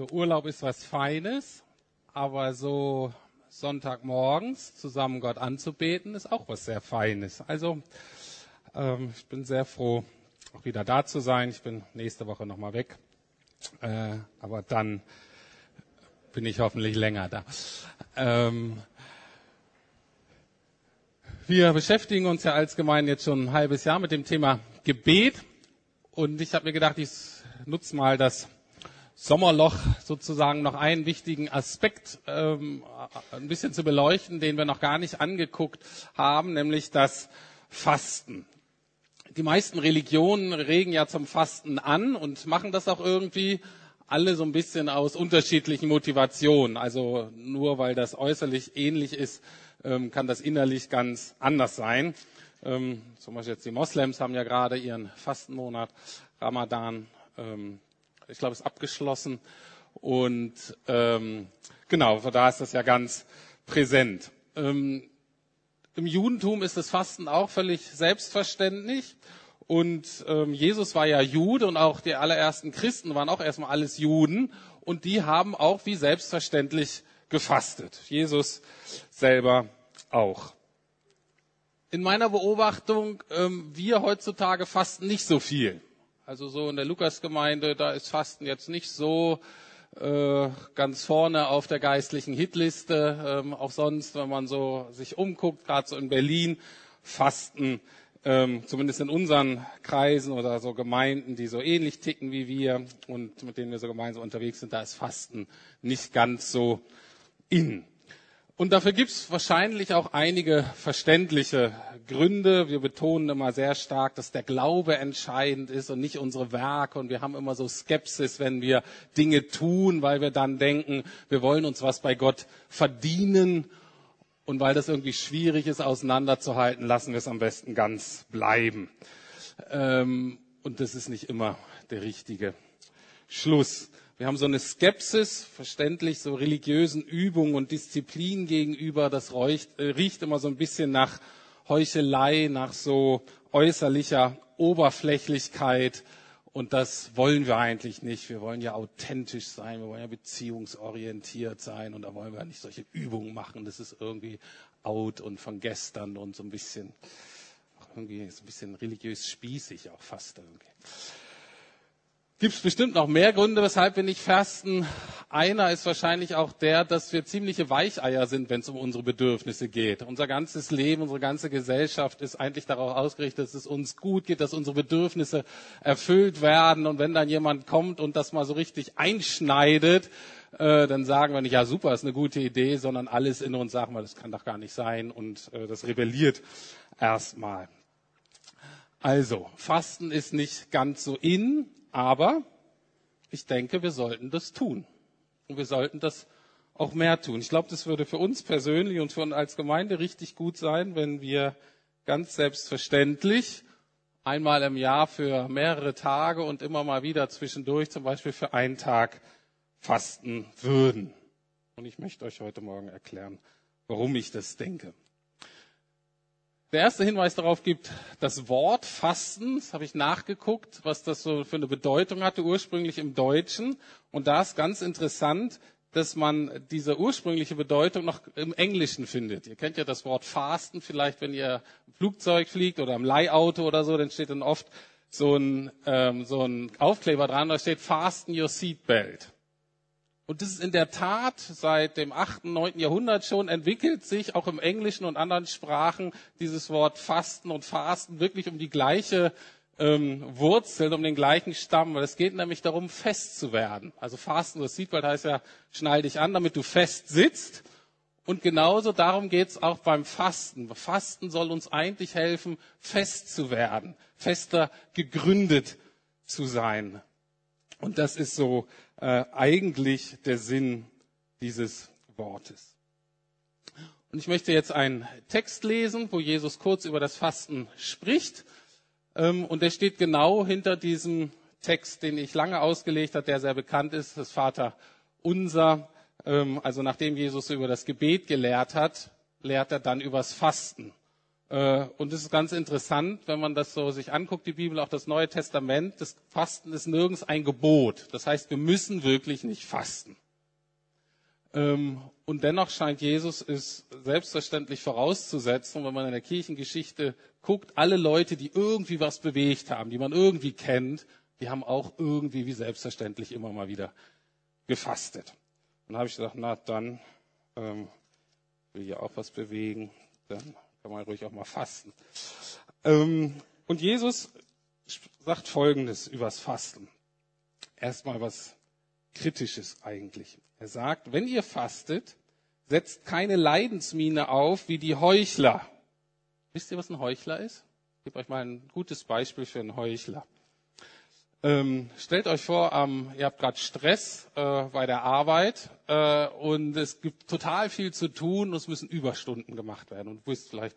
So Urlaub ist was Feines, aber so Sonntagmorgens zusammen Gott anzubeten ist auch was sehr Feines. Also ähm, ich bin sehr froh, auch wieder da zu sein. Ich bin nächste Woche nochmal weg, äh, aber dann bin ich hoffentlich länger da. Ähm, wir beschäftigen uns ja als Gemeinde jetzt schon ein halbes Jahr mit dem Thema Gebet und ich habe mir gedacht, ich nutze mal das Sommerloch sozusagen noch einen wichtigen Aspekt ähm, ein bisschen zu beleuchten, den wir noch gar nicht angeguckt haben, nämlich das Fasten. Die meisten Religionen regen ja zum Fasten an und machen das auch irgendwie alle so ein bisschen aus unterschiedlichen Motivationen. Also nur weil das äußerlich ähnlich ist, ähm, kann das innerlich ganz anders sein. Ähm, zum Beispiel jetzt die Moslems haben ja gerade ihren Fastenmonat Ramadan ähm, ich glaube, es ist abgeschlossen. Und ähm, genau, da ist das ja ganz präsent. Ähm, Im Judentum ist das Fasten auch völlig selbstverständlich. Und ähm, Jesus war ja Jude und auch die allerersten Christen waren auch erstmal alles Juden. Und die haben auch wie selbstverständlich gefastet. Jesus selber auch. In meiner Beobachtung, ähm, wir heutzutage fasten nicht so viel. Also so in der Lukasgemeinde, da ist Fasten jetzt nicht so äh, ganz vorne auf der geistlichen Hitliste. Ähm, auch sonst, wenn man so sich umguckt, gerade so in Berlin, Fasten, ähm, zumindest in unseren Kreisen oder so Gemeinden, die so ähnlich ticken wie wir und mit denen wir so gemeinsam unterwegs sind, da ist Fasten nicht ganz so in. Und dafür gibt es wahrscheinlich auch einige verständliche Gründe. Wir betonen immer sehr stark, dass der Glaube entscheidend ist und nicht unsere Werke. Und wir haben immer so Skepsis, wenn wir Dinge tun, weil wir dann denken, wir wollen uns was bei Gott verdienen. Und weil das irgendwie schwierig ist, auseinanderzuhalten, lassen wir es am besten ganz bleiben. Ähm, und das ist nicht immer der richtige Schluss. Wir haben so eine Skepsis, verständlich, so religiösen Übungen und Disziplin gegenüber. Das riecht, äh, riecht immer so ein bisschen nach Heuchelei, nach so äußerlicher Oberflächlichkeit. Und das wollen wir eigentlich nicht. Wir wollen ja authentisch sein, wir wollen ja beziehungsorientiert sein. Und da wollen wir nicht solche Übungen machen. Das ist irgendwie out und von gestern und so ein bisschen, irgendwie so ein bisschen religiös spießig auch fast irgendwie gibt es bestimmt noch mehr Gründe, weshalb wir nicht fasten. Einer ist wahrscheinlich auch der, dass wir ziemliche Weicheier sind, wenn es um unsere Bedürfnisse geht. Unser ganzes Leben, unsere ganze Gesellschaft ist eigentlich darauf ausgerichtet, dass es uns gut geht, dass unsere Bedürfnisse erfüllt werden. Und wenn dann jemand kommt und das mal so richtig einschneidet, äh, dann sagen wir nicht, ja super, ist eine gute Idee, sondern alles in uns sagen wir, das kann doch gar nicht sein und äh, das rebelliert erstmal. Also, Fasten ist nicht ganz so in, aber ich denke, wir sollten das tun. Und wir sollten das auch mehr tun. Ich glaube, das würde für uns persönlich und für uns als Gemeinde richtig gut sein, wenn wir ganz selbstverständlich einmal im Jahr für mehrere Tage und immer mal wieder zwischendurch, zum Beispiel für einen Tag, fasten würden. Und ich möchte euch heute Morgen erklären, warum ich das denke. Der erste Hinweis darauf gibt das Wort Fasten. Das habe ich nachgeguckt, was das so für eine Bedeutung hatte, ursprünglich im Deutschen. Und da ist ganz interessant, dass man diese ursprüngliche Bedeutung noch im Englischen findet. Ihr kennt ja das Wort Fasten vielleicht, wenn ihr im Flugzeug fliegt oder im Leihauto oder so, dann steht dann oft so ein, ähm, so ein Aufkleber dran, da steht Fasten your seatbelt. Und das ist in der Tat seit dem 8., 9. Jahrhundert schon entwickelt sich auch im Englischen und anderen Sprachen dieses Wort Fasten und Fasten wirklich um die gleiche ähm, Wurzel, um den gleichen Stamm. Weil es geht nämlich darum, fest zu werden. Also Fasten, das sieht man, heißt ja, schnall dich an, damit du fest sitzt. Und genauso darum geht es auch beim Fasten. Fasten soll uns eigentlich helfen, fest zu werden, fester gegründet zu sein. Und das ist so äh, eigentlich der Sinn dieses Wortes. Und ich möchte jetzt einen Text lesen, wo Jesus kurz über das Fasten spricht. Ähm, und der steht genau hinter diesem Text, den ich lange ausgelegt habe, der sehr bekannt ist, das Vater Unser. Ähm, also nachdem Jesus über das Gebet gelehrt hat, lehrt er dann übers Fasten. Äh, und es ist ganz interessant, wenn man das so sich anguckt, die Bibel, auch das Neue Testament, das Fasten ist nirgends ein Gebot. Das heißt, wir müssen wirklich nicht fasten. Ähm, und dennoch scheint Jesus es selbstverständlich vorauszusetzen, wenn man in der Kirchengeschichte guckt, alle Leute, die irgendwie was bewegt haben, die man irgendwie kennt, die haben auch irgendwie wie selbstverständlich immer mal wieder gefastet. Dann habe ich gesagt, na dann ähm, will ich auch was bewegen, dann kann man ruhig auch mal fasten. Ähm, und Jesus sagt Folgendes übers Fasten. Erstmal was Kritisches eigentlich. Er sagt, wenn ihr fastet, setzt keine Leidensmiene auf wie die Heuchler. Wisst ihr, was ein Heuchler ist? Ich gebe euch mal ein gutes Beispiel für einen Heuchler. Ähm, stellt euch vor, ähm, ihr habt gerade Stress äh, bei der Arbeit äh, und es gibt total viel zu tun und es müssen Überstunden gemacht werden. Und du bist vielleicht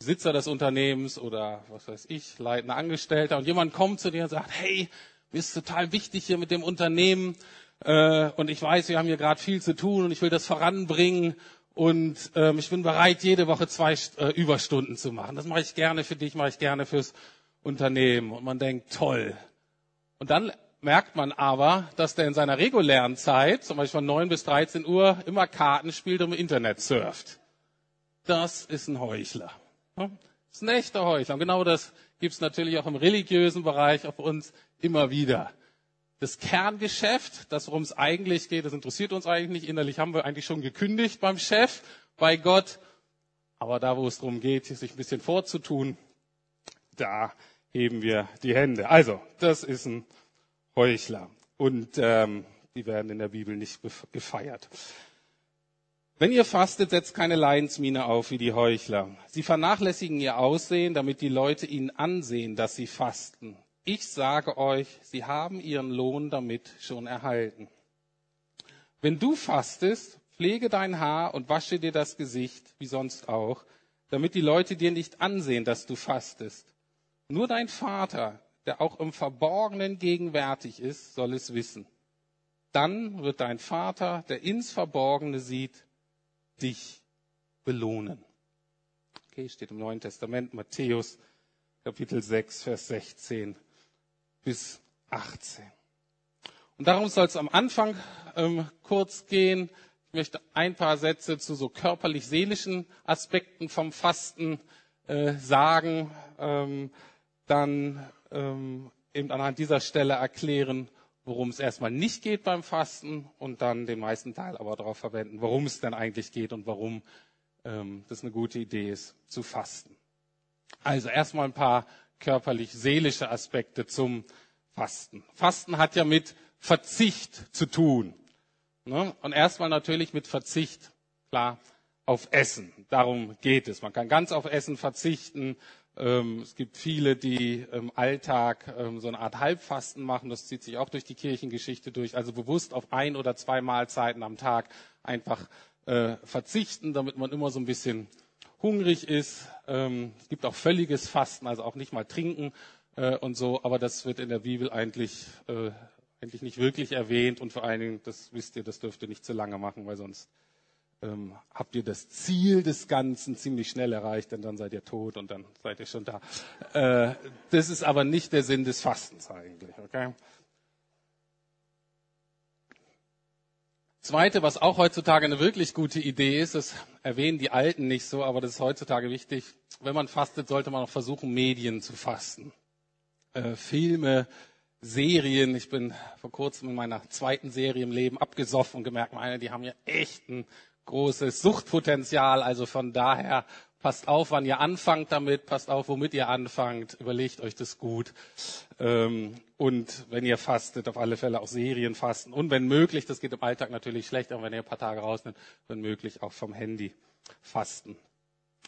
Besitzer des Unternehmens oder was weiß ich, leitender Angestellter und jemand kommt zu dir und sagt, hey, mir ist total wichtig hier mit dem Unternehmen äh, und ich weiß, wir haben hier gerade viel zu tun und ich will das voranbringen und ähm, ich bin bereit, jede Woche zwei äh, Überstunden zu machen. Das mache ich gerne für dich, mache ich gerne fürs Unternehmen. Und man denkt, toll, und dann merkt man aber, dass der in seiner regulären Zeit, zum Beispiel von 9 bis 13 Uhr, immer Karten spielt und im Internet surft. Das ist ein Heuchler. Das ist ein echter Heuchler. Und genau das gibt es natürlich auch im religiösen Bereich auf uns immer wieder. Das Kerngeschäft, das worum es eigentlich geht, das interessiert uns eigentlich nicht. Innerlich haben wir eigentlich schon gekündigt beim Chef, bei Gott. Aber da, wo es darum geht, sich ein bisschen vorzutun, da heben wir die Hände. Also, das ist ein Heuchler. Und ähm, die werden in der Bibel nicht gefeiert. Wenn ihr fastet, setzt keine Leidensmiene auf wie die Heuchler. Sie vernachlässigen ihr Aussehen, damit die Leute ihnen ansehen, dass sie fasten. Ich sage euch, sie haben ihren Lohn damit schon erhalten. Wenn du fastest, pflege dein Haar und wasche dir das Gesicht, wie sonst auch, damit die Leute dir nicht ansehen, dass du fastest. Nur dein Vater, der auch im Verborgenen gegenwärtig ist, soll es wissen. Dann wird dein Vater, der ins Verborgene sieht, dich belohnen. Okay, steht im Neuen Testament, Matthäus Kapitel 6, Vers 16 bis 18. Und darum soll es am Anfang ähm, kurz gehen. Ich möchte ein paar Sätze zu so körperlich-seelischen Aspekten vom Fasten äh, sagen. Ähm, dann ähm, eben anhand dieser Stelle erklären, worum es erstmal nicht geht beim Fasten und dann den meisten Teil aber darauf verwenden, worum es denn eigentlich geht und warum ähm, das eine gute Idee ist, zu fasten. Also erstmal ein paar körperlich-seelische Aspekte zum Fasten. Fasten hat ja mit Verzicht zu tun. Ne? Und erstmal natürlich mit Verzicht, klar, auf Essen. Darum geht es. Man kann ganz auf Essen verzichten. Ähm, es gibt viele, die im Alltag ähm, so eine Art Halbfasten machen. Das zieht sich auch durch die Kirchengeschichte durch. Also bewusst auf ein oder zwei Mahlzeiten am Tag einfach äh, verzichten, damit man immer so ein bisschen hungrig ist. Ähm, es gibt auch völliges Fasten, also auch nicht mal trinken äh, und so. Aber das wird in der Bibel eigentlich, äh, eigentlich nicht wirklich erwähnt. Und vor allen Dingen, das wisst ihr, das dürft ihr nicht zu lange machen, weil sonst ähm, habt ihr das Ziel des Ganzen ziemlich schnell erreicht, denn dann seid ihr tot und dann seid ihr schon da. Äh, das ist aber nicht der Sinn des Fastens eigentlich. Okay? Zweite, was auch heutzutage eine wirklich gute Idee ist, das erwähnen die Alten nicht so, aber das ist heutzutage wichtig. Wenn man fastet, sollte man auch versuchen, Medien zu fasten. Äh, Filme, Serien. Ich bin vor kurzem in meiner zweiten Serie im Leben abgesoffen und gemerkt, meine, die haben ja echt einen großes Suchtpotenzial. Also von daher passt auf, wann ihr anfangt damit, passt auf, womit ihr anfangt, überlegt euch das gut. Ähm, und wenn ihr fastet, auf alle Fälle auch Serien fasten. Und wenn möglich, das geht im Alltag natürlich schlecht, aber wenn ihr ein paar Tage rausnimmt, wenn möglich auch vom Handy fasten.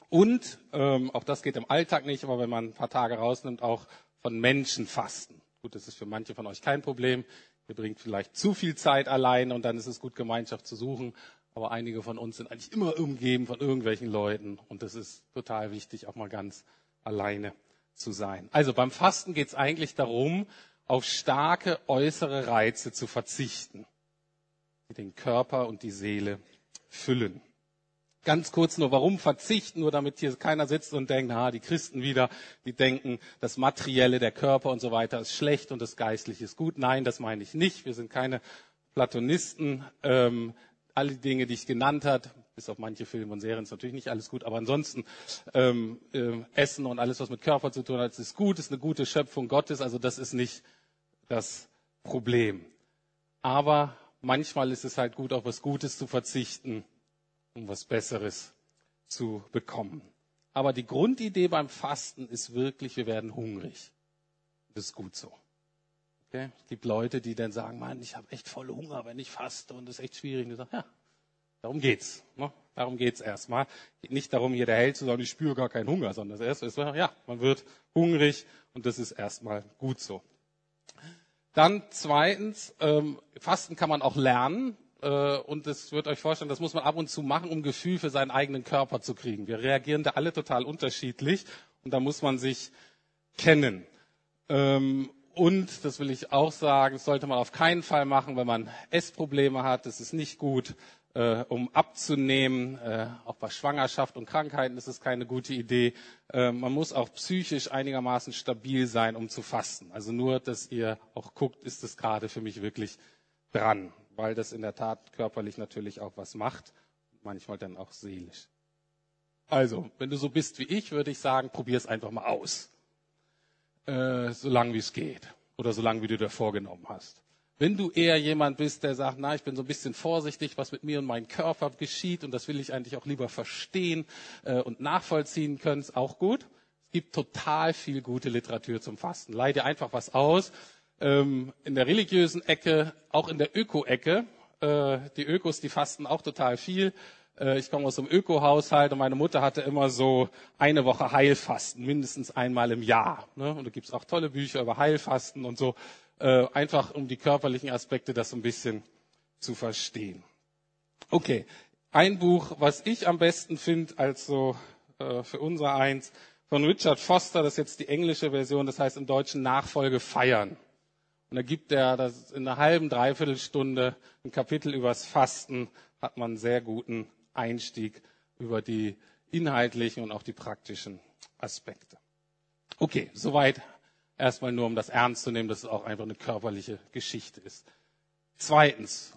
Und ähm, auch das geht im Alltag nicht, aber wenn man ein paar Tage rausnimmt, auch von Menschen fasten. Gut, das ist für manche von euch kein Problem. Ihr bringt vielleicht zu viel Zeit allein und dann ist es gut, Gemeinschaft zu suchen. Aber einige von uns sind eigentlich immer umgeben von irgendwelchen Leuten. Und das ist total wichtig, auch mal ganz alleine zu sein. Also beim Fasten geht es eigentlich darum, auf starke äußere Reize zu verzichten, die den Körper und die Seele füllen. Ganz kurz nur, warum verzichten, nur damit hier keiner sitzt und denkt, na, die Christen wieder, die denken, das Materielle, der Körper und so weiter ist schlecht und das Geistliche ist gut. Nein, das meine ich nicht. Wir sind keine Platonisten. Ähm, alle Dinge, die ich genannt habe, bis auf manche Filme und Serien ist natürlich nicht alles gut, aber ansonsten ähm, äh, Essen und alles, was mit Körper zu tun hat, ist gut, ist eine gute Schöpfung Gottes, also das ist nicht das Problem. Aber manchmal ist es halt gut, auf was Gutes zu verzichten, um was Besseres zu bekommen. Aber die Grundidee beim Fasten ist wirklich, wir werden hungrig. Das ist gut so. Okay? Es gibt Leute, die dann sagen, Mann, ich habe echt voll Hunger, wenn ich faste und das ist echt schwierig. Und ich sage, ja, darum geht's. Ne? Darum geht's erstmal. Nicht darum, hier der Held zu sagen, ich spüre gar keinen Hunger, sondern das erste ist, ja, man wird hungrig und das ist erstmal gut so. Dann zweitens, ähm, Fasten kann man auch lernen. Äh, und das wird euch vorstellen, das muss man ab und zu machen, um Gefühl für seinen eigenen Körper zu kriegen. Wir reagieren da alle total unterschiedlich und da muss man sich kennen. Ähm, und, das will ich auch sagen, sollte man auf keinen Fall machen, wenn man Essprobleme hat. Das ist nicht gut, äh, um abzunehmen. Äh, auch bei Schwangerschaft und Krankheiten ist es keine gute Idee. Äh, man muss auch psychisch einigermaßen stabil sein, um zu fasten. Also nur, dass ihr auch guckt, ist es gerade für mich wirklich dran, weil das in der Tat körperlich natürlich auch was macht, manchmal dann auch seelisch. Also, wenn du so bist wie ich, würde ich sagen, probier es einfach mal aus äh, so lange wie es geht oder so lange wie du dir vorgenommen hast. Wenn du eher jemand bist, der sagt, na, ich bin so ein bisschen vorsichtig, was mit mir und meinem Körper geschieht und das will ich eigentlich auch lieber verstehen äh, und nachvollziehen können, ist auch gut. Es gibt total viel gute Literatur zum Fasten. Leih einfach was aus. Ähm, in der religiösen Ecke, auch in der Öko-Ecke. Äh, die Ökos, die fasten auch total viel. Äh, ich komme aus einem Öko-Haushalt und meine Mutter hatte immer so eine Woche Heilfasten, mindestens einmal im Jahr. Ne? Und da gibt's auch tolle Bücher über Heilfasten und so, äh, einfach um die körperlichen Aspekte das so ein bisschen zu verstehen. Okay, ein Buch, was ich am besten finde, also äh, für unser eins, von Richard Foster, das ist jetzt die englische Version, das heißt im Deutschen Nachfolge feiern. Und da gibt er das in einer halben, dreiviertel Stunde ein Kapitel übers Fasten, hat man einen sehr guten Einstieg über die inhaltlichen und auch die praktischen Aspekte. Okay, soweit erstmal nur, um das ernst zu nehmen, dass es auch einfach eine körperliche Geschichte ist. Zweitens,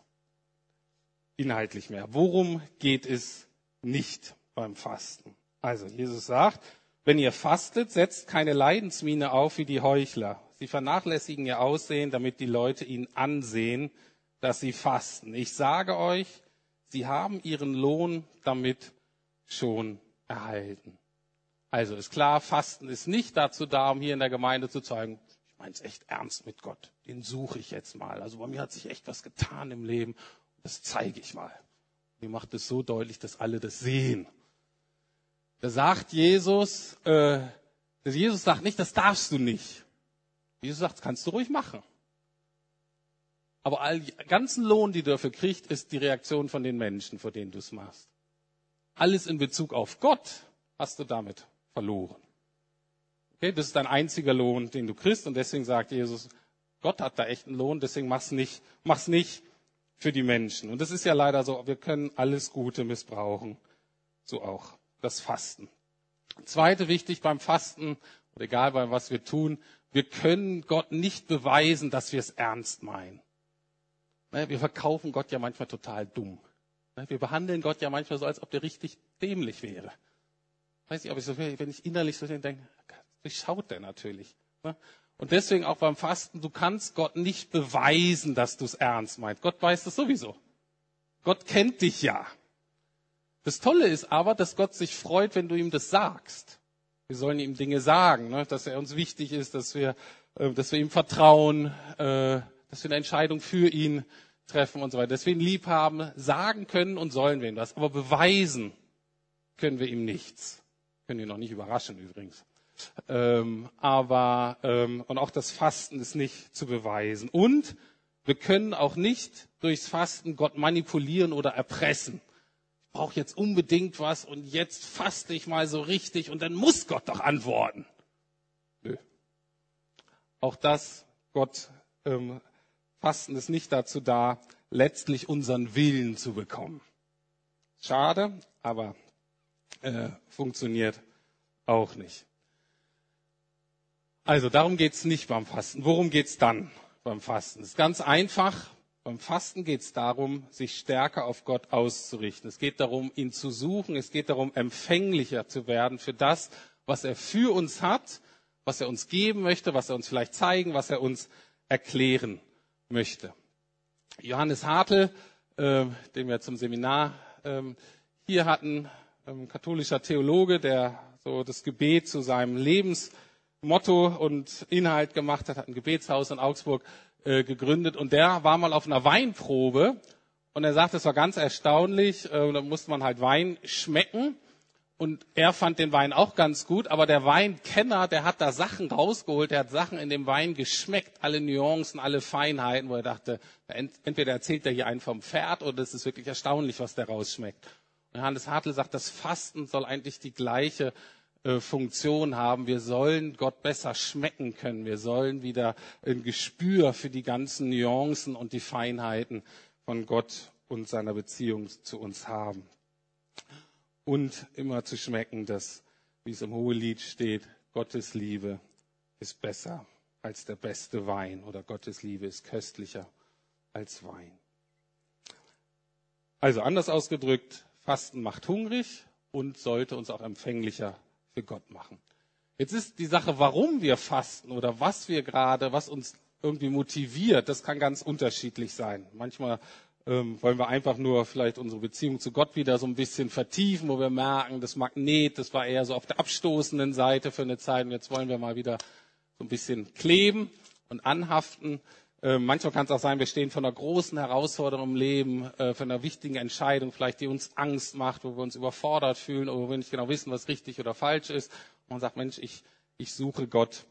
inhaltlich mehr. Worum geht es nicht beim Fasten? Also, Jesus sagt, wenn ihr fastet, setzt keine Leidensmiene auf wie die Heuchler. Sie vernachlässigen ihr Aussehen, damit die Leute ihnen ansehen, dass sie fasten. Ich sage euch, Sie haben ihren Lohn damit schon erhalten. Also ist klar, Fasten ist nicht dazu da, um hier in der Gemeinde zu zeigen, ich meine es echt ernst mit Gott. Den suche ich jetzt mal. Also bei mir hat sich echt was getan im Leben. Das zeige ich mal. Mir macht es so deutlich, dass alle das sehen. Da sagt Jesus, äh, Jesus sagt nicht, das darfst du nicht. Jesus sagt, das kannst du ruhig machen. Aber all ganzen Lohn, die du dafür kriegst, ist die Reaktion von den Menschen, vor denen du es machst. Alles in Bezug auf Gott hast du damit verloren. Okay, das ist dein einziger Lohn, den du kriegst. Und deswegen sagt Jesus, Gott hat da echt einen Lohn, deswegen mach's nicht, mach's nicht für die Menschen. Und das ist ja leider so, wir können alles Gute missbrauchen. So auch das Fasten. Zweite wichtig beim Fasten, oder egal bei was wir tun, wir können Gott nicht beweisen, dass wir es ernst meinen. Ne, wir verkaufen Gott ja manchmal total dumm. Ne, wir behandeln Gott ja manchmal so, als ob der richtig dämlich wäre. Weiß ich, ob ich so, wenn ich innerlich so denke, durchschaut der natürlich. Ne? Und deswegen auch beim Fasten, du kannst Gott nicht beweisen, dass du es ernst meinst. Gott weiß das sowieso. Gott kennt dich ja. Das Tolle ist aber, dass Gott sich freut, wenn du ihm das sagst. Wir sollen ihm Dinge sagen, dass er uns wichtig ist, dass wir, äh, dass wir ihm vertrauen, äh, dass wir eine Entscheidung für ihn treffen und so weiter. Wir ihn lieb haben, sagen können und sollen wir ihm das. Aber beweisen können wir ihm nichts. Können ihn noch nicht überraschen übrigens. Ähm, aber ähm, und auch das Fasten ist nicht zu beweisen. Und wir können auch nicht durchs Fasten Gott manipulieren oder erpressen. Ich brauche jetzt unbedingt was und jetzt faste ich mal so richtig und dann muss Gott doch antworten. Nö. Auch das Gott ähm, Fasten ist nicht dazu da, letztlich unseren Willen zu bekommen. schade, aber äh, funktioniert auch nicht. Also darum geht's nicht beim Fasten. Worum geht's dann beim Fasten? Es ist ganz einfach. Beim Fasten geht's darum, sich stärker auf Gott auszurichten. Es geht darum, ihn zu suchen. Es geht darum, empfänglicher zu werden für das, was er für uns hat, was er uns geben möchte, was er uns vielleicht zeigen, was er uns erklären möchte. Johannes Hartl, äh, den wir zum Seminar äh, hier hatten, ähm, katholischer Theologe, der so das Gebet zu seinem Lebensmotto und Inhalt gemacht hat, hat ein Gebetshaus in Augsburg äh, gegründet und der war mal auf einer Weinprobe und er sagt, es war ganz erstaunlich, äh, da musste man halt Wein schmecken und er fand den Wein auch ganz gut, aber der Weinkenner, der hat da Sachen rausgeholt, der hat Sachen in dem Wein geschmeckt, alle Nuancen, alle Feinheiten, wo er dachte, entweder erzählt er hier einen vom Pferd oder es ist wirklich erstaunlich, was der rausschmeckt. Und Johannes Hartl sagt, das Fasten soll eigentlich die gleiche äh, Funktion haben. Wir sollen Gott besser schmecken können. Wir sollen wieder ein Gespür für die ganzen Nuancen und die Feinheiten von Gott und seiner Beziehung zu uns haben und immer zu schmecken, dass, wie es im Hohelied steht, Gottes Liebe ist besser als der beste Wein oder Gottes Liebe ist köstlicher als Wein. Also anders ausgedrückt, Fasten macht hungrig und sollte uns auch empfänglicher für Gott machen. Jetzt ist die Sache, warum wir fasten oder was wir gerade, was uns irgendwie motiviert, das kann ganz unterschiedlich sein. Manchmal ähm, wollen wir einfach nur vielleicht unsere Beziehung zu Gott wieder so ein bisschen vertiefen, wo wir merken, das Magnet, das war eher so auf der abstoßenden Seite für eine Zeit und jetzt wollen wir mal wieder so ein bisschen kleben und anhaften. Äh, manchmal kann es auch sein, wir stehen vor einer großen Herausforderung im Leben, äh, vor einer wichtigen Entscheidung, vielleicht die uns Angst macht, wo wir uns überfordert fühlen wo wir nicht genau wissen, was richtig oder falsch ist. Und man sagt, Mensch, ich, ich suche Gott.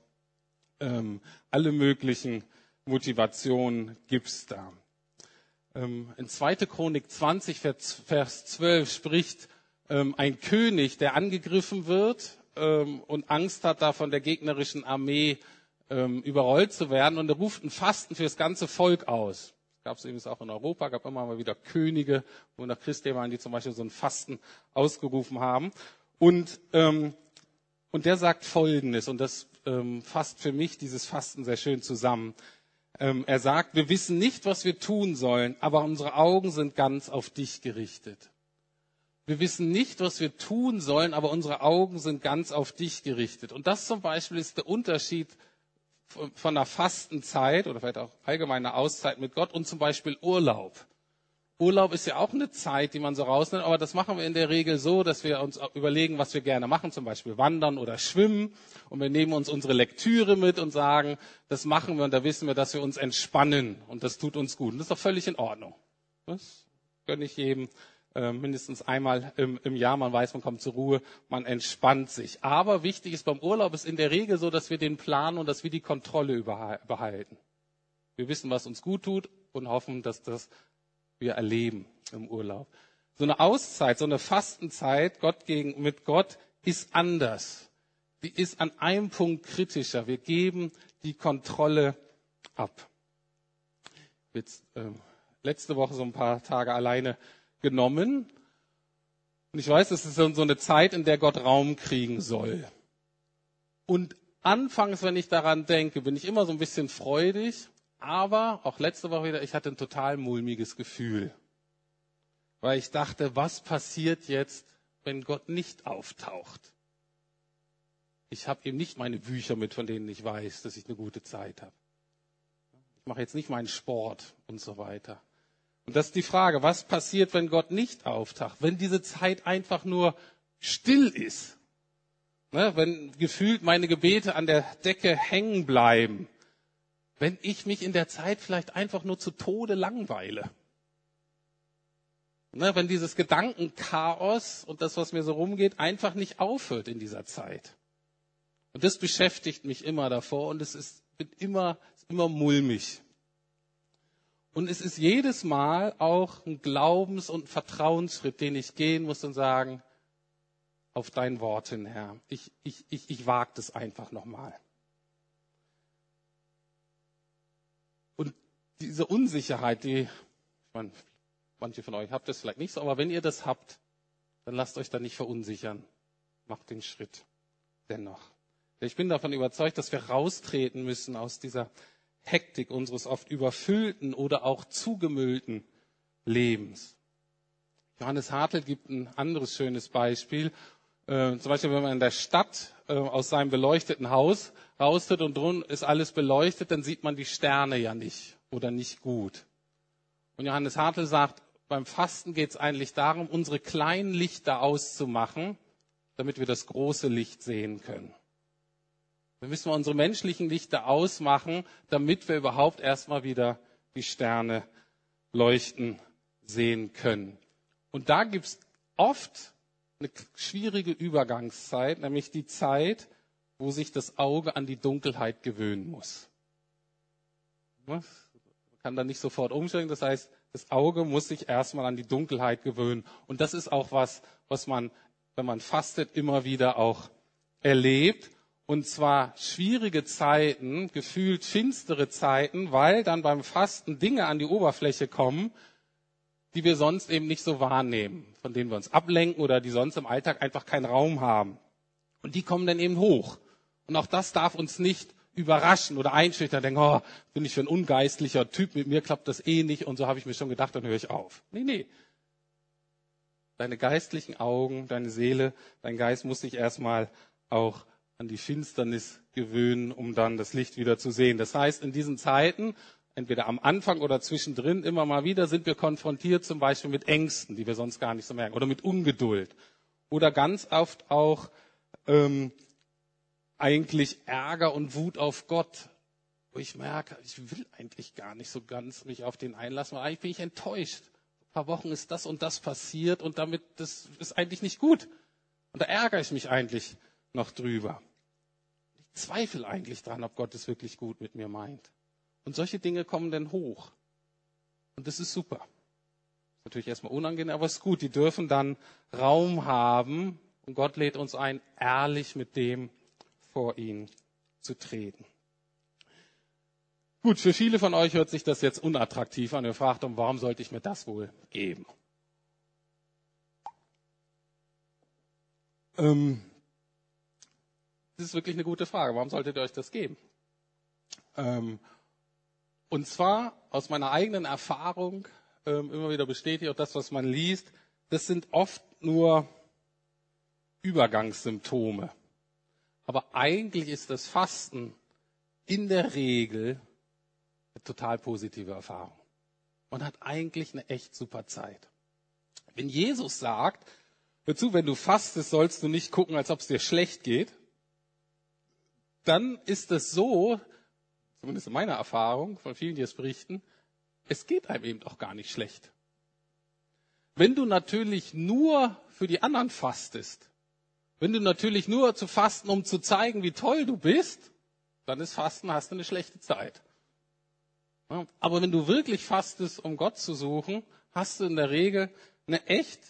Ähm, alle möglichen Motivationen gibt's da. Ähm, in 2. Chronik 20, Vers 12 spricht ähm, ein König, der angegriffen wird ähm, und Angst hat, da von der gegnerischen Armee überrollt zu werden. Und er ruft ein Fasten für das ganze Volk aus. Gab es übrigens auch in Europa, gab immer mal wieder Könige, wo nach Christi waren, die zum Beispiel so ein Fasten ausgerufen haben. Und, und der sagt Folgendes, und das fasst für mich dieses Fasten sehr schön zusammen. Ähm, er sagt, wir wissen nicht, was wir tun sollen, aber unsere Augen sind ganz auf dich gerichtet. Wir wissen nicht, was wir tun sollen, aber unsere Augen sind ganz auf dich gerichtet. Und das zum Beispiel ist der Unterschied von einer Fastenzeit oder vielleicht auch allgemeiner Auszeit mit Gott und zum Beispiel Urlaub. Urlaub ist ja auch eine Zeit, die man so rausnimmt, aber das machen wir in der Regel so, dass wir uns überlegen, was wir gerne machen, zum Beispiel wandern oder schwimmen. Und wir nehmen uns unsere Lektüre mit und sagen, das machen wir und da wissen wir, dass wir uns entspannen und das tut uns gut. Und das ist doch völlig in Ordnung. Das gönne ich jedem äh, mindestens einmal im, im Jahr. Man weiß, man kommt zur Ruhe, man entspannt sich. Aber wichtig ist beim Urlaub ist in der Regel so, dass wir den Plan und dass wir die Kontrolle behalten. Wir wissen, was uns gut tut und hoffen, dass das wir erleben im Urlaub. So eine Auszeit, so eine Fastenzeit Gott gegen, mit Gott ist anders. Die ist an einem Punkt kritischer. Wir geben die Kontrolle ab. Jetzt, äh, letzte Woche so ein paar Tage alleine genommen. Und ich weiß, es ist so eine Zeit, in der Gott Raum kriegen soll. Und anfangs, wenn ich daran denke, bin ich immer so ein bisschen freudig aber auch letzte Woche wieder, ich hatte ein total mulmiges Gefühl. Weil ich dachte, was passiert jetzt, wenn Gott nicht auftaucht? Ich habe eben nicht meine Bücher mit, von denen ich weiß, dass ich eine gute Zeit habe. Ich mache jetzt nicht meinen Sport und so weiter. Und das ist die Frage, was passiert, wenn Gott nicht auftaucht? Wenn diese Zeit einfach nur still ist? Ne, wenn gefühlt meine Gebete an der Decke hängen bleiben? Wenn ich mich in der Zeit vielleicht einfach nur zu Tode langweile. Ne, wenn dieses Gedankenchaos und das, was mir so rumgeht, einfach nicht aufhört in dieser Zeit. Und das beschäftigt mich immer davor und es ist, immer, immer mulmig. Und es ist jedes Mal auch ein Glaubens- und Vertrauensschritt, den ich gehen muss und sagen, auf dein Wort hin, Herr. Ich, ich, ich, ich wage das einfach nochmal. Diese Unsicherheit, die, ich meine, manche von euch habt das vielleicht nicht so, aber wenn ihr das habt, dann lasst euch da nicht verunsichern. Macht den Schritt dennoch. Ich bin davon überzeugt, dass wir raustreten müssen aus dieser Hektik unseres oft überfüllten oder auch zugemüllten Lebens. Johannes Hartl gibt ein anderes schönes Beispiel. Äh, zum Beispiel, wenn man in der Stadt äh, aus seinem beleuchteten Haus raustritt und drin ist alles beleuchtet, dann sieht man die Sterne ja nicht oder nicht gut. Und Johannes Hartl sagt, beim Fasten geht es eigentlich darum, unsere kleinen Lichter auszumachen, damit wir das große Licht sehen können. Dann müssen wir unsere menschlichen Lichter ausmachen, damit wir überhaupt erstmal wieder die Sterne leuchten sehen können. Und da gibt es oft eine schwierige Übergangszeit, nämlich die Zeit, wo sich das Auge an die Dunkelheit gewöhnen muss. Man kann da nicht sofort umstellen. Das heißt, das Auge muss sich erstmal an die Dunkelheit gewöhnen. Und das ist auch was, was man, wenn man fastet, immer wieder auch erlebt. Und zwar schwierige Zeiten, gefühlt finstere Zeiten, weil dann beim Fasten Dinge an die Oberfläche kommen, die wir sonst eben nicht so wahrnehmen, von denen wir uns ablenken oder die sonst im Alltag einfach keinen Raum haben. Und die kommen dann eben hoch. Und auch das darf uns nicht überraschen oder einschüchtern, denken, oh, bin ich für ein ungeistlicher Typ, mit mir klappt das eh nicht und so habe ich mir schon gedacht, dann höre ich auf. Nee, nee. Deine geistlichen Augen, deine Seele, dein Geist muss sich erstmal auch an die Finsternis gewöhnen, um dann das Licht wieder zu sehen. Das heißt, in diesen Zeiten, entweder am Anfang oder zwischendrin, immer mal wieder sind wir konfrontiert zum Beispiel mit Ängsten, die wir sonst gar nicht so merken, oder mit Ungeduld. Oder ganz oft auch ähm, eigentlich Ärger und Wut auf Gott, wo ich merke, ich will eigentlich gar nicht so ganz mich auf den einlassen, weil eigentlich bin ich enttäuscht. Ein paar Wochen ist das und das passiert und damit, das ist eigentlich nicht gut. Und da ärgere ich mich eigentlich noch drüber. Ich zweifle eigentlich dran, ob Gott es wirklich gut mit mir meint. Und solche Dinge kommen dann hoch. Und das ist super. Ist natürlich erstmal unangenehm, aber es ist gut. Die dürfen dann Raum haben. Und Gott lädt uns ein, ehrlich mit dem vor ihn zu treten. Gut, für viele von euch hört sich das jetzt unattraktiv an. Ihr fragt, warum sollte ich mir das wohl geben? Ähm, das ist wirklich eine gute Frage. Warum solltet ihr euch das geben? Ähm, und zwar aus meiner eigenen Erfahrung ähm, immer wieder bestätigt, auch das, was man liest, das sind oft nur Übergangssymptome. Aber eigentlich ist das Fasten in der Regel eine total positive Erfahrung. Man hat eigentlich eine echt super Zeit. Wenn Jesus sagt, hör zu, wenn du fastest, sollst du nicht gucken, als ob es dir schlecht geht, dann ist es so, zumindest in meiner Erfahrung, von vielen, die es berichten, es geht einem eben auch gar nicht schlecht. Wenn du natürlich nur für die anderen fastest, wenn du natürlich nur zu fasten, um zu zeigen, wie toll du bist, dann ist Fasten, hast du eine schlechte Zeit. Aber wenn du wirklich fastest, um Gott zu suchen, hast du in der Regel eine echt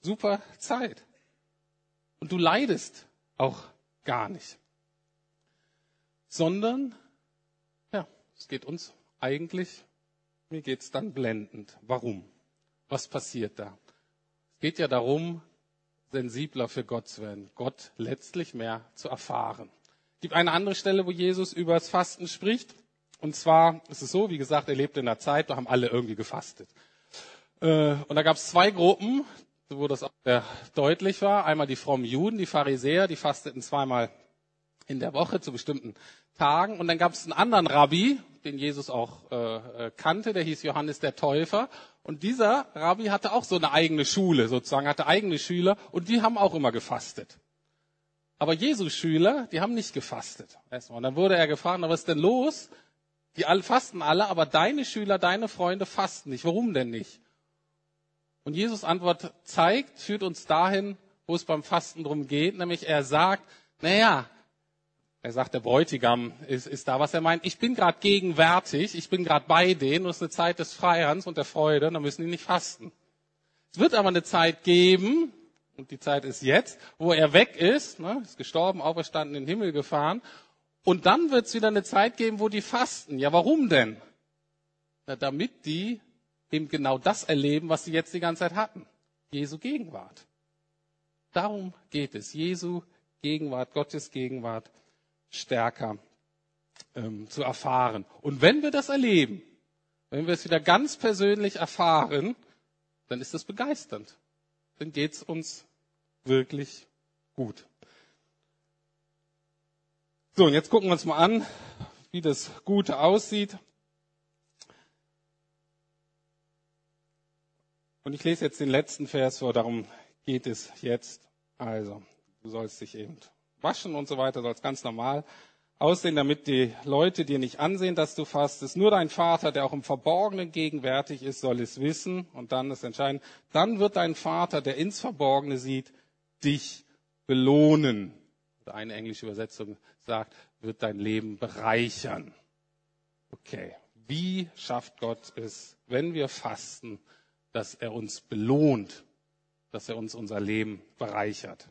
super Zeit. Und du leidest auch gar nicht. Sondern, ja, es geht uns eigentlich, mir geht's dann blendend. Warum? Was passiert da? Es geht ja darum, sensibler für Gott zu werden, Gott letztlich mehr zu erfahren. Es gibt eine andere Stelle, wo Jesus über das Fasten spricht. Und zwar ist es so, wie gesagt, er lebte in einer Zeit, da haben alle irgendwie gefastet. Äh, und da gab es zwei Gruppen, wo das auch sehr deutlich war. Einmal die frommen Juden, die Pharisäer, die fasteten zweimal in der Woche zu bestimmten Tagen. Und dann gab es einen anderen Rabbi, den Jesus auch äh, äh, kannte, der hieß Johannes der Täufer. Und dieser Rabbi hatte auch so eine eigene Schule, sozusagen, hatte eigene Schüler und die haben auch immer gefastet. Aber Jesus Schüler, die haben nicht gefastet. Und dann wurde er gefragt, was ist denn los? Die alle fasten alle, aber deine Schüler, deine Freunde fasten nicht. Warum denn nicht? Und Jesus Antwort zeigt, führt uns dahin, wo es beim Fasten drum geht, nämlich er sagt, naja, er sagt, der Bräutigam ist, ist da, was er meint. Ich bin gerade gegenwärtig, ich bin gerade bei denen und es ist eine Zeit des Freihands und der Freude, dann müssen die nicht fasten. Es wird aber eine Zeit geben, und die Zeit ist jetzt, wo er weg ist, ne, ist gestorben, auferstanden, in den Himmel gefahren, und dann wird es wieder eine Zeit geben, wo die fasten. Ja, warum denn? Na, damit die eben genau das erleben, was sie jetzt die ganze Zeit hatten. Jesu Gegenwart. Darum geht es. Jesu Gegenwart, Gottes Gegenwart stärker ähm, zu erfahren. Und wenn wir das erleben, wenn wir es wieder ganz persönlich erfahren, dann ist das begeisternd. Dann geht es uns wirklich gut. So, und jetzt gucken wir uns mal an, wie das Gute aussieht. Und ich lese jetzt den letzten Vers vor, darum geht es jetzt. Also, du sollst dich eben waschen und so weiter, sollst ganz normal aussehen, damit die Leute dir nicht ansehen, dass du fastest. Nur dein Vater, der auch im Verborgenen gegenwärtig ist, soll es wissen. Und dann ist entscheidend, dann wird dein Vater, der ins Verborgene sieht, dich belohnen. Eine englische Übersetzung sagt, wird dein Leben bereichern. Okay, wie schafft Gott es, wenn wir fasten, dass er uns belohnt, dass er uns unser Leben bereichert?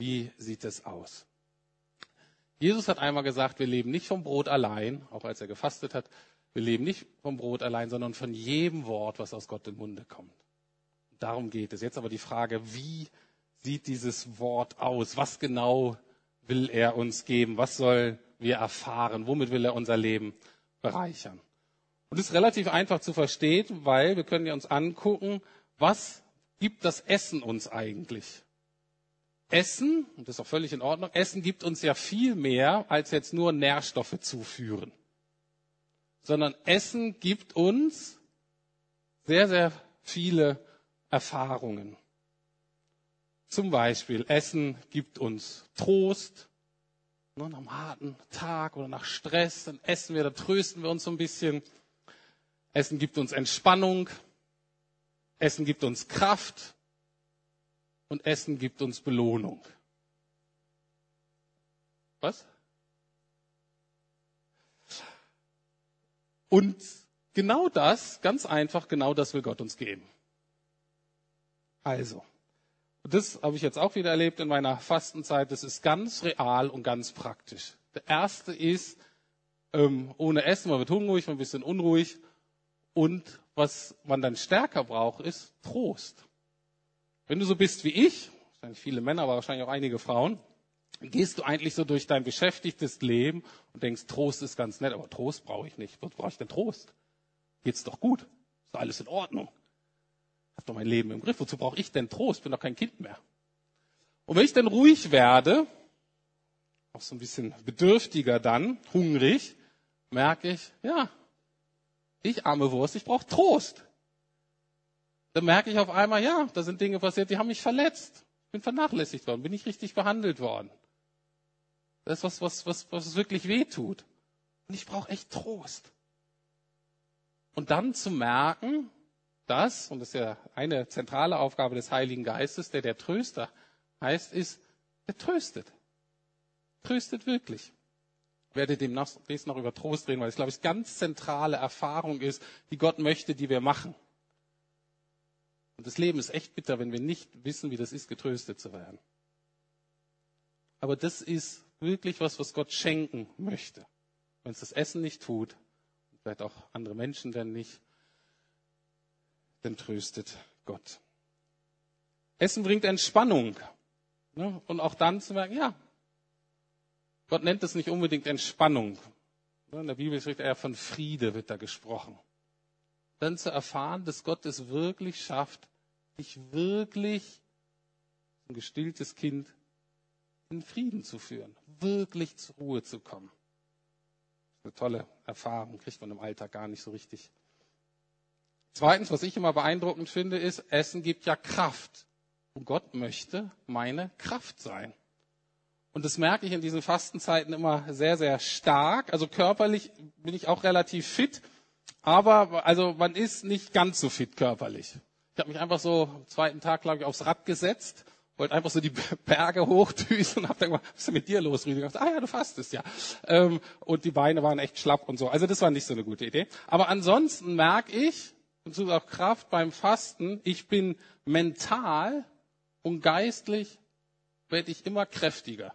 Wie sieht es aus? Jesus hat einmal gesagt, wir leben nicht vom Brot allein, auch als er gefastet hat, wir leben nicht vom Brot allein, sondern von jedem Wort, was aus Gott im Munde kommt. Darum geht es. Jetzt aber die Frage, wie sieht dieses Wort aus? Was genau will er uns geben? Was sollen wir erfahren? Womit will er unser Leben bereichern? Und es ist relativ einfach zu verstehen, weil wir können ja uns angucken, was gibt das Essen uns eigentlich? Essen, und das ist auch völlig in Ordnung, Essen gibt uns ja viel mehr als jetzt nur Nährstoffe zuführen. Sondern Essen gibt uns sehr, sehr viele Erfahrungen. Zum Beispiel, Essen gibt uns Trost. Ne, nach einem harten Tag oder nach Stress, dann essen wir, dann trösten wir uns so ein bisschen. Essen gibt uns Entspannung. Essen gibt uns Kraft und Essen gibt uns Belohnung. Was? Und genau das, ganz einfach, genau das will Gott uns geben. Also, das habe ich jetzt auch wieder erlebt in meiner Fastenzeit, das ist ganz real und ganz praktisch. Der erste ist, ähm, ohne Essen, man wird hungrig, man wird ein bisschen unruhig. Und was man dann stärker braucht, ist Trost. Wenn du so bist wie ich, wahrscheinlich viele Männer, aber wahrscheinlich auch einige Frauen, gehst du eigentlich so durch dein beschäftigtes Leben und denkst, Trost ist ganz nett, aber Trost brauche ich nicht. Was brauche ich denn Trost? Geht's doch gut? Ist doch alles in Ordnung? Hab doch mein Leben im Griff. Wozu brauche ich denn Trost? Bin doch kein Kind mehr. Und wenn ich dann ruhig werde, auch so ein bisschen bedürftiger dann, hungrig, merke ich, ja, ich arme Wurst, ich brauche Trost dann merke ich auf einmal, ja, da sind Dinge passiert, die haben mich verletzt. Ich bin vernachlässigt worden, bin nicht richtig behandelt worden. Das ist was, was, was, was wirklich weh tut. Und ich brauche echt Trost. Und dann zu merken, dass, und das ist ja eine zentrale Aufgabe des Heiligen Geistes, der der Tröster heißt, ist, der tröstet. Tröstet wirklich. Ich werde demnächst noch über Trost reden, weil es, glaube ich, ganz zentrale Erfahrung ist, die Gott möchte, die wir machen. Und das Leben ist echt bitter, wenn wir nicht wissen, wie das ist, getröstet zu werden. Aber das ist wirklich was, was Gott schenken möchte. Wenn es das Essen nicht tut, vielleicht auch andere Menschen dann nicht, dann tröstet Gott. Essen bringt Entspannung. Ne? Und auch dann zu merken, ja, Gott nennt es nicht unbedingt Entspannung. In der Bibel spricht er von Friede, wird da gesprochen. Dann zu erfahren, dass Gott es wirklich schafft, dich wirklich, ein gestilltes Kind, in Frieden zu führen, wirklich zur Ruhe zu kommen. Eine tolle Erfahrung, kriegt man im Alltag gar nicht so richtig. Zweitens, was ich immer beeindruckend finde, ist, Essen gibt ja Kraft. Und Gott möchte meine Kraft sein. Und das merke ich in diesen Fastenzeiten immer sehr, sehr stark. Also körperlich bin ich auch relativ fit, aber also man ist nicht ganz so fit körperlich. Ich habe mich einfach so am zweiten Tag, glaube ich, aufs Rad gesetzt, wollte einfach so die Berge hochdüsen und habe dann gesagt, was ist denn mit dir los, Rüdiger? Ah ja, du fastest ja. Ähm, und die Beine waren echt schlapp und so. Also das war nicht so eine gute Idee. Aber ansonsten merke ich, und so auch Kraft beim Fasten, ich bin mental und geistlich werde ich immer kräftiger,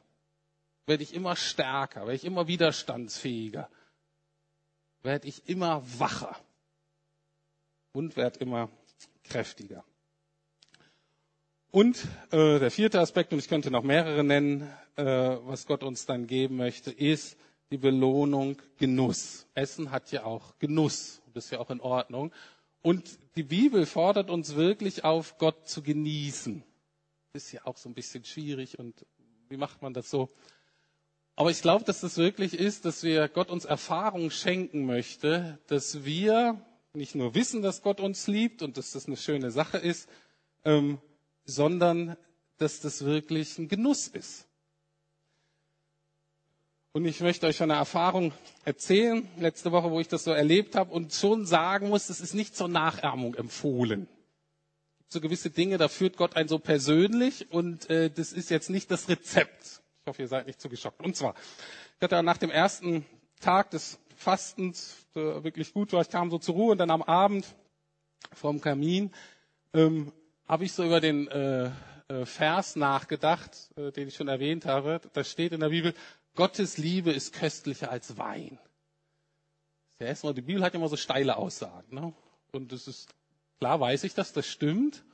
werde ich immer stärker, werde ich immer widerstandsfähiger, werde ich immer wacher und werde immer kräftiger. Und äh, der vierte Aspekt, und ich könnte noch mehrere nennen, äh, was Gott uns dann geben möchte, ist die Belohnung Genuss. Essen hat ja auch Genuss. Das ist ja auch in Ordnung. Und die Bibel fordert uns wirklich auf, Gott zu genießen. Ist ja auch so ein bisschen schwierig und wie macht man das so? Aber ich glaube, dass das wirklich ist, dass wir Gott uns Erfahrung schenken möchte, dass wir nicht nur wissen, dass Gott uns liebt und dass das eine schöne Sache ist, ähm, sondern dass das wirklich ein Genuss ist. Und ich möchte euch von einer Erfahrung erzählen, letzte Woche, wo ich das so erlebt habe und schon sagen muss, das ist nicht zur Nachahmung empfohlen. So gewisse Dinge, da führt Gott einen so persönlich und äh, das ist jetzt nicht das Rezept. Ich hoffe, ihr seid nicht zu geschockt. Und zwar, ich hatte nach dem ersten Tag des Fastens, der wirklich gut war, ich kam so zur Ruhe und dann am Abend vorm Kamin ähm, habe ich so über den äh, äh, Vers nachgedacht, äh, den ich schon erwähnt habe. Da steht in der Bibel, Gottes Liebe ist köstlicher als Wein. Erstmal, die Bibel hat immer so steile Aussagen. Ne? Und das ist, klar weiß ich das, das stimmt.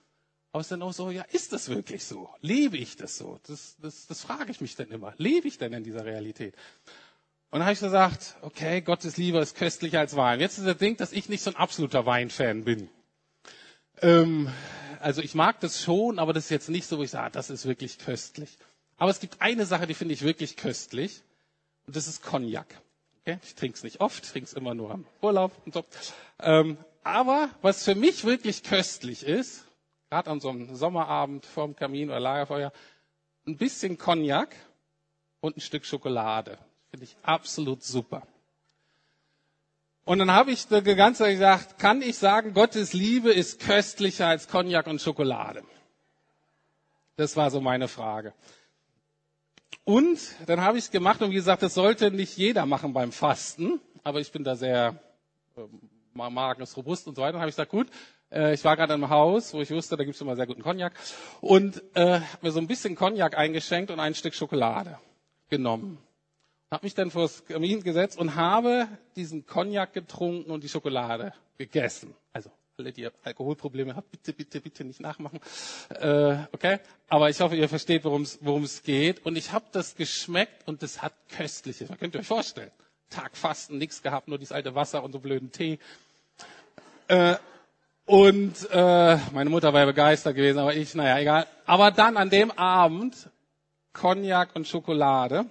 Aber es ist dann auch so, ja, ist das wirklich so? Lebe ich das so? Das, das, das frage ich mich dann immer. Lebe ich denn in dieser Realität? Und dann habe ich gesagt, okay, Gottes Liebe ist köstlicher als Wein. Jetzt ist der Ding, dass ich nicht so ein absoluter Weinfan bin. Ähm, also ich mag das schon, aber das ist jetzt nicht so, wo ich sage, das ist wirklich köstlich. Aber es gibt eine Sache, die finde ich wirklich köstlich. Und das ist Cognac. Okay? Ich trinke es nicht oft, trinke es immer nur am Urlaub und so. Ähm, aber was für mich wirklich köstlich ist, gerade an so einem Sommerabend vorm Kamin oder Lagerfeuer, ein bisschen Cognac und ein Stück Schokolade. Finde ich absolut super. Und dann habe ich die ganze Zeit gesagt, kann ich sagen, Gottes Liebe ist köstlicher als Cognac und Schokolade? Das war so meine Frage. Und dann habe ich es gemacht und wie gesagt, das sollte nicht jeder machen beim Fasten, aber ich bin da sehr äh, Magen ist robust und so weiter. Dann habe ich gesagt, gut, äh, ich war gerade im Haus, wo ich wusste, da gibt es immer sehr guten Cognac und äh, mir so ein bisschen Cognac eingeschenkt und ein Stück Schokolade genommen. Habe mich dann vors Kamin gesetzt und habe diesen Cognac getrunken und die Schokolade gegessen. Also alle, die Alkoholprobleme habt, bitte, bitte, bitte nicht nachmachen. Äh, okay? Aber ich hoffe, ihr versteht, worum es geht. Und ich habe das geschmeckt und das hat köstliches. Man könnt ihr euch vorstellen. Tag Fasten, nichts gehabt, nur dieses alte Wasser und so blöden Tee. Äh, und äh, meine Mutter war ja begeistert gewesen, aber ich, naja, egal. Aber dann an dem Abend Cognac und Schokolade.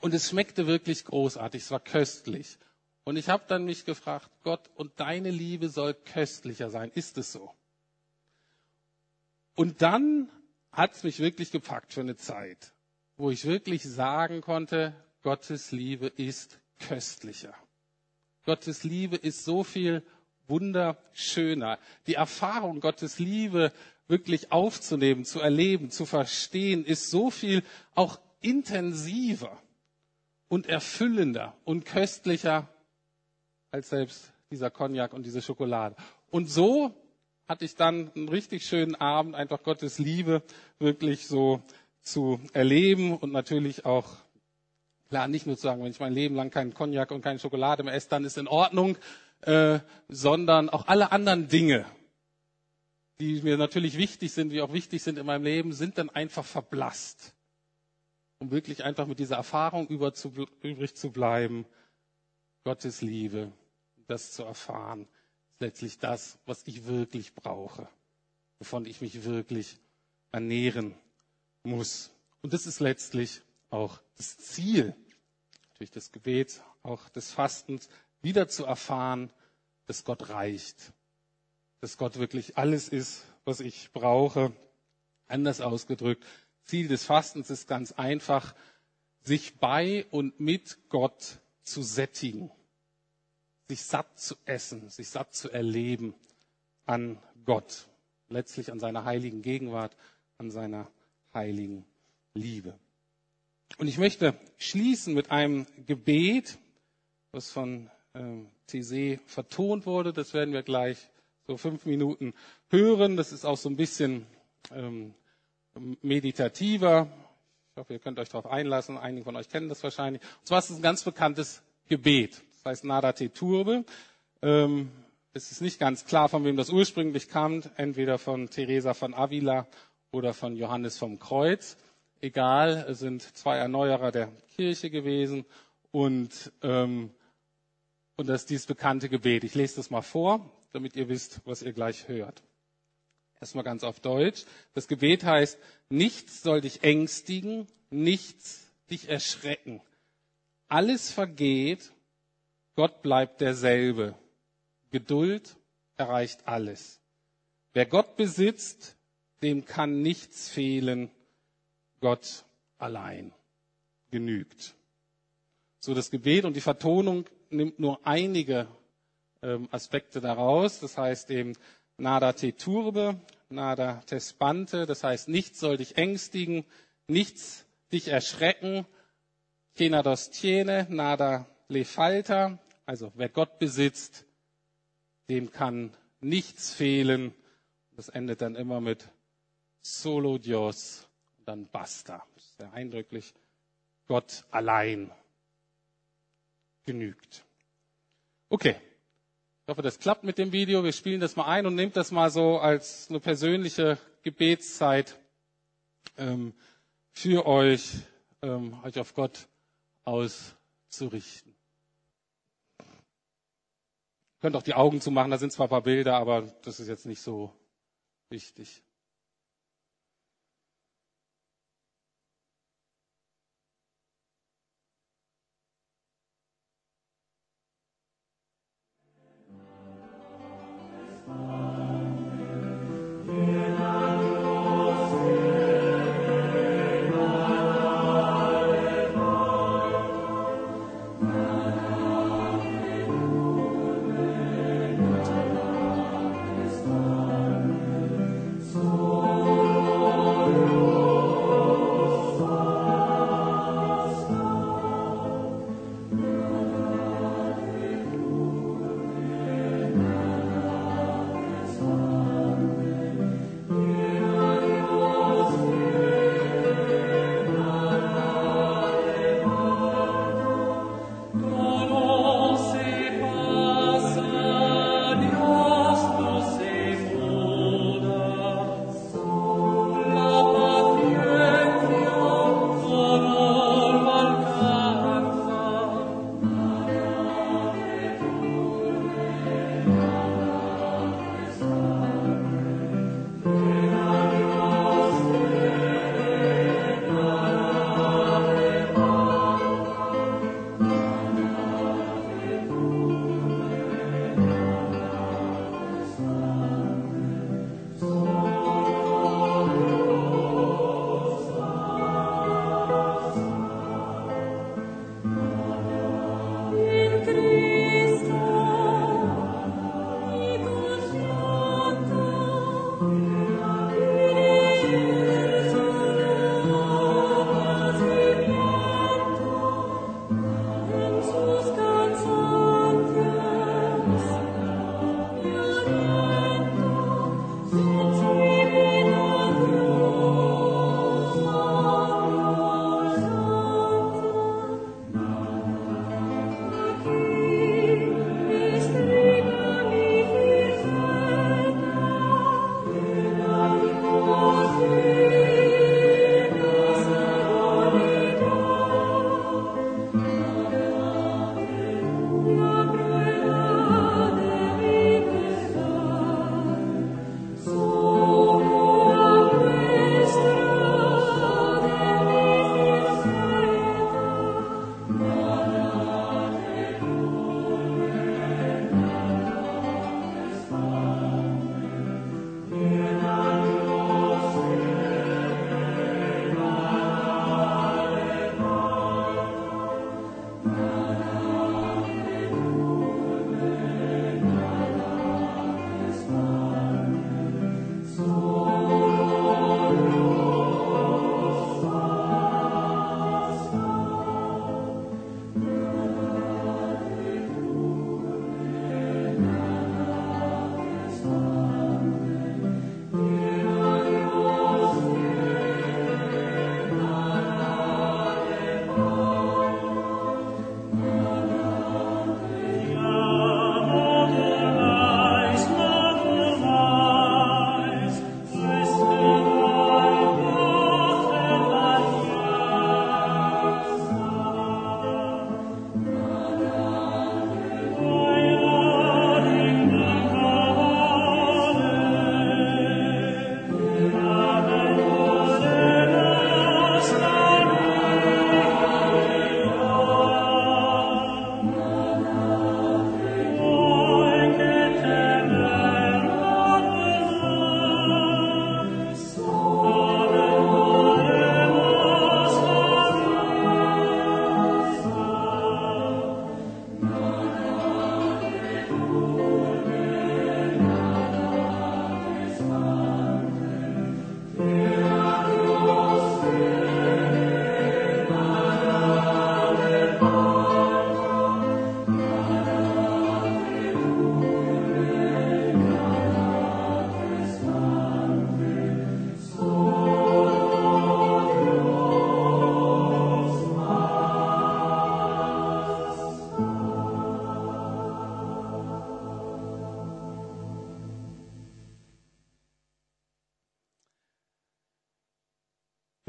Und es schmeckte wirklich großartig, es war köstlich. Und ich habe dann mich gefragt, Gott, und deine Liebe soll köstlicher sein. Ist es so? Und dann hat es mich wirklich gepackt für eine Zeit, wo ich wirklich sagen konnte, Gottes Liebe ist köstlicher. Gottes Liebe ist so viel wunderschöner. Die Erfahrung Gottes Liebe wirklich aufzunehmen, zu erleben, zu verstehen, ist so viel auch intensiver und erfüllender und köstlicher als selbst dieser Cognac und diese Schokolade. Und so hatte ich dann einen richtig schönen Abend, einfach Gottes Liebe wirklich so zu erleben und natürlich auch, klar, nicht nur zu sagen, wenn ich mein Leben lang keinen Cognac und keine Schokolade mehr esse, dann ist in Ordnung, äh, sondern auch alle anderen Dinge, die mir natürlich wichtig sind, die auch wichtig sind in meinem Leben, sind dann einfach verblasst. Um wirklich einfach mit dieser Erfahrung übrig zu bleiben, Gottes Liebe das zu erfahren, ist letztlich das, was ich wirklich brauche, wovon ich mich wirklich ernähren muss. Und das ist letztlich auch das Ziel, durch das Gebet, auch des Fastens, wieder zu erfahren, dass Gott reicht, dass Gott wirklich alles ist, was ich brauche. Anders ausgedrückt, Ziel des Fastens ist ganz einfach, sich bei und mit Gott zu sättigen sich satt zu essen, sich satt zu erleben an Gott, letztlich an seiner heiligen Gegenwart, an seiner heiligen Liebe. Und ich möchte schließen mit einem Gebet, was von äh, TC vertont wurde. Das werden wir gleich so fünf Minuten hören. Das ist auch so ein bisschen ähm, meditativer. Ich hoffe, ihr könnt euch darauf einlassen. Einige von euch kennen das wahrscheinlich. Und zwar ist es ein ganz bekanntes Gebet das heißt Nada Te Turbe. Ähm, es ist nicht ganz klar, von wem das ursprünglich kam, entweder von Teresa von Avila oder von Johannes vom Kreuz. Egal, es sind zwei Erneuerer der Kirche gewesen und, ähm, und das ist dieses bekannte Gebet. Ich lese das mal vor, damit ihr wisst, was ihr gleich hört. Erstmal ganz auf Deutsch. Das Gebet heißt, nichts soll dich ängstigen, nichts dich erschrecken. Alles vergeht, Gott bleibt derselbe. Geduld erreicht alles. Wer Gott besitzt, dem kann nichts fehlen. Gott allein genügt. So das Gebet und die Vertonung nimmt nur einige ähm, Aspekte daraus. Das heißt eben nada te turbe, nada te spante. Das heißt, nichts soll dich ängstigen, nichts dich erschrecken. Kena dos tiene, nada le falta. Also wer Gott besitzt, dem kann nichts fehlen. Das endet dann immer mit Solo Dios dann basta. Sehr eindrücklich. Gott allein genügt. Okay. Ich hoffe, das klappt mit dem Video. Wir spielen das mal ein und nehmt das mal so als eine persönliche Gebetszeit ähm, für euch, ähm, euch auf Gott auszurichten. Ihr könnt auch die Augen zumachen, da sind zwar ein paar Bilder, aber das ist jetzt nicht so wichtig.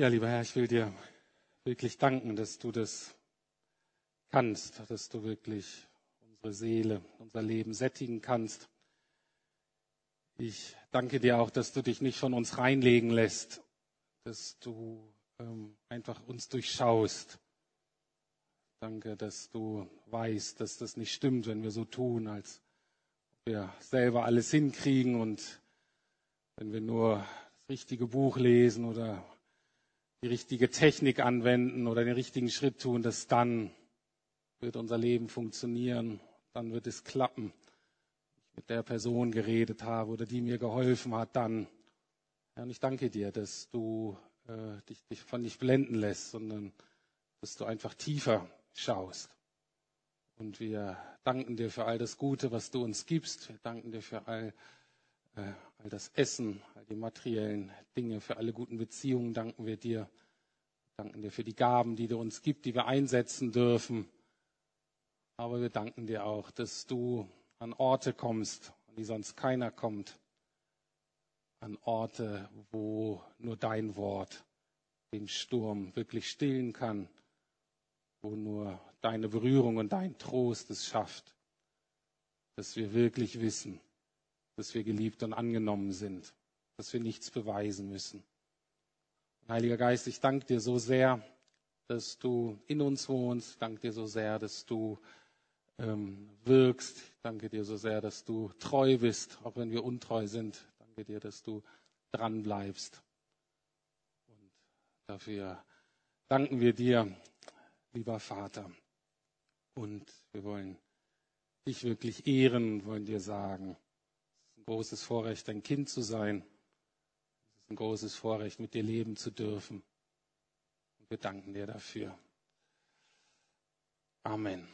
Ja, lieber Herr, ich will dir wirklich danken, dass du das kannst, dass du wirklich unsere Seele, unser Leben sättigen kannst. Ich danke dir auch, dass du dich nicht von uns reinlegen lässt, dass du ähm, einfach uns durchschaust. Danke, dass du weißt, dass das nicht stimmt, wenn wir so tun, als ob wir selber alles hinkriegen und wenn wir nur das richtige Buch lesen oder die richtige Technik anwenden oder den richtigen Schritt tun, dass dann wird unser Leben funktionieren, dann wird es klappen. Ich mit der Person geredet habe oder die mir geholfen hat, dann. Ja, und ich danke dir, dass du äh, dich, dich von nicht blenden lässt, sondern dass du einfach tiefer schaust. Und wir danken dir für all das Gute, was du uns gibst. Wir danken dir für all, äh, all das Essen, all die materiellen Dinge, für alle guten Beziehungen danken wir dir. Danken dir für die Gaben, die du uns gibst, die wir einsetzen dürfen. Aber wir danken dir auch, dass du an Orte kommst, an die sonst keiner kommt. An Orte, wo nur dein Wort den Sturm wirklich stillen kann, wo nur deine Berührung und dein Trost es schafft, dass wir wirklich wissen, dass wir geliebt und angenommen sind, dass wir nichts beweisen müssen. Heiliger Geist, ich danke dir so sehr, dass du in uns wohnst. Ich danke dir so sehr, dass du ähm, wirkst. Ich danke dir so sehr, dass du treu bist, auch wenn wir untreu sind. Ich danke dir, dass du dran bleibst. Und dafür danken wir dir, lieber Vater. Und wir wollen dich wirklich ehren wollen dir sagen, großes Vorrecht, dein Kind zu sein. Es ist ein großes Vorrecht, mit dir leben zu dürfen. Und wir danken dir dafür. Amen.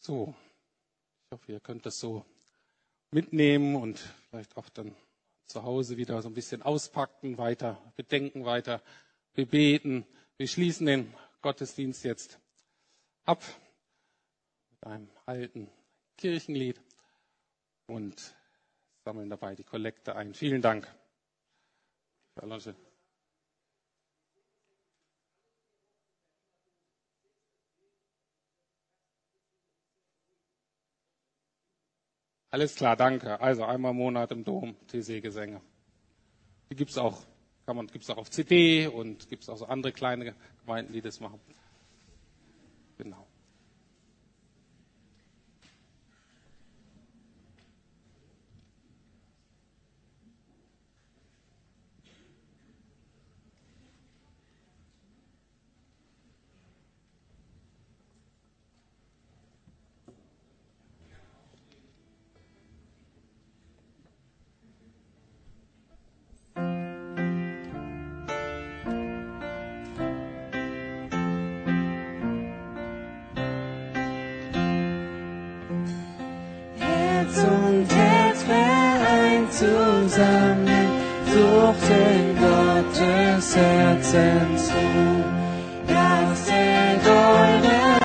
So, ich hoffe, ihr könnt das so mitnehmen und vielleicht auch dann zu Hause wieder so ein bisschen auspacken, weiter bedenken, weiter bebeten. Wir schließen den Gottesdienst jetzt ab mit einem alten Kirchenlied und sammeln dabei die Kollekte ein. Vielen Dank. Alles klar, danke. Also einmal im Monat im Dom, TC-Gesänge. Die gibt's auch, kann man, gibt's auch auf CD und gibt's auch so andere kleine Gemeinden, die das machen. Genau.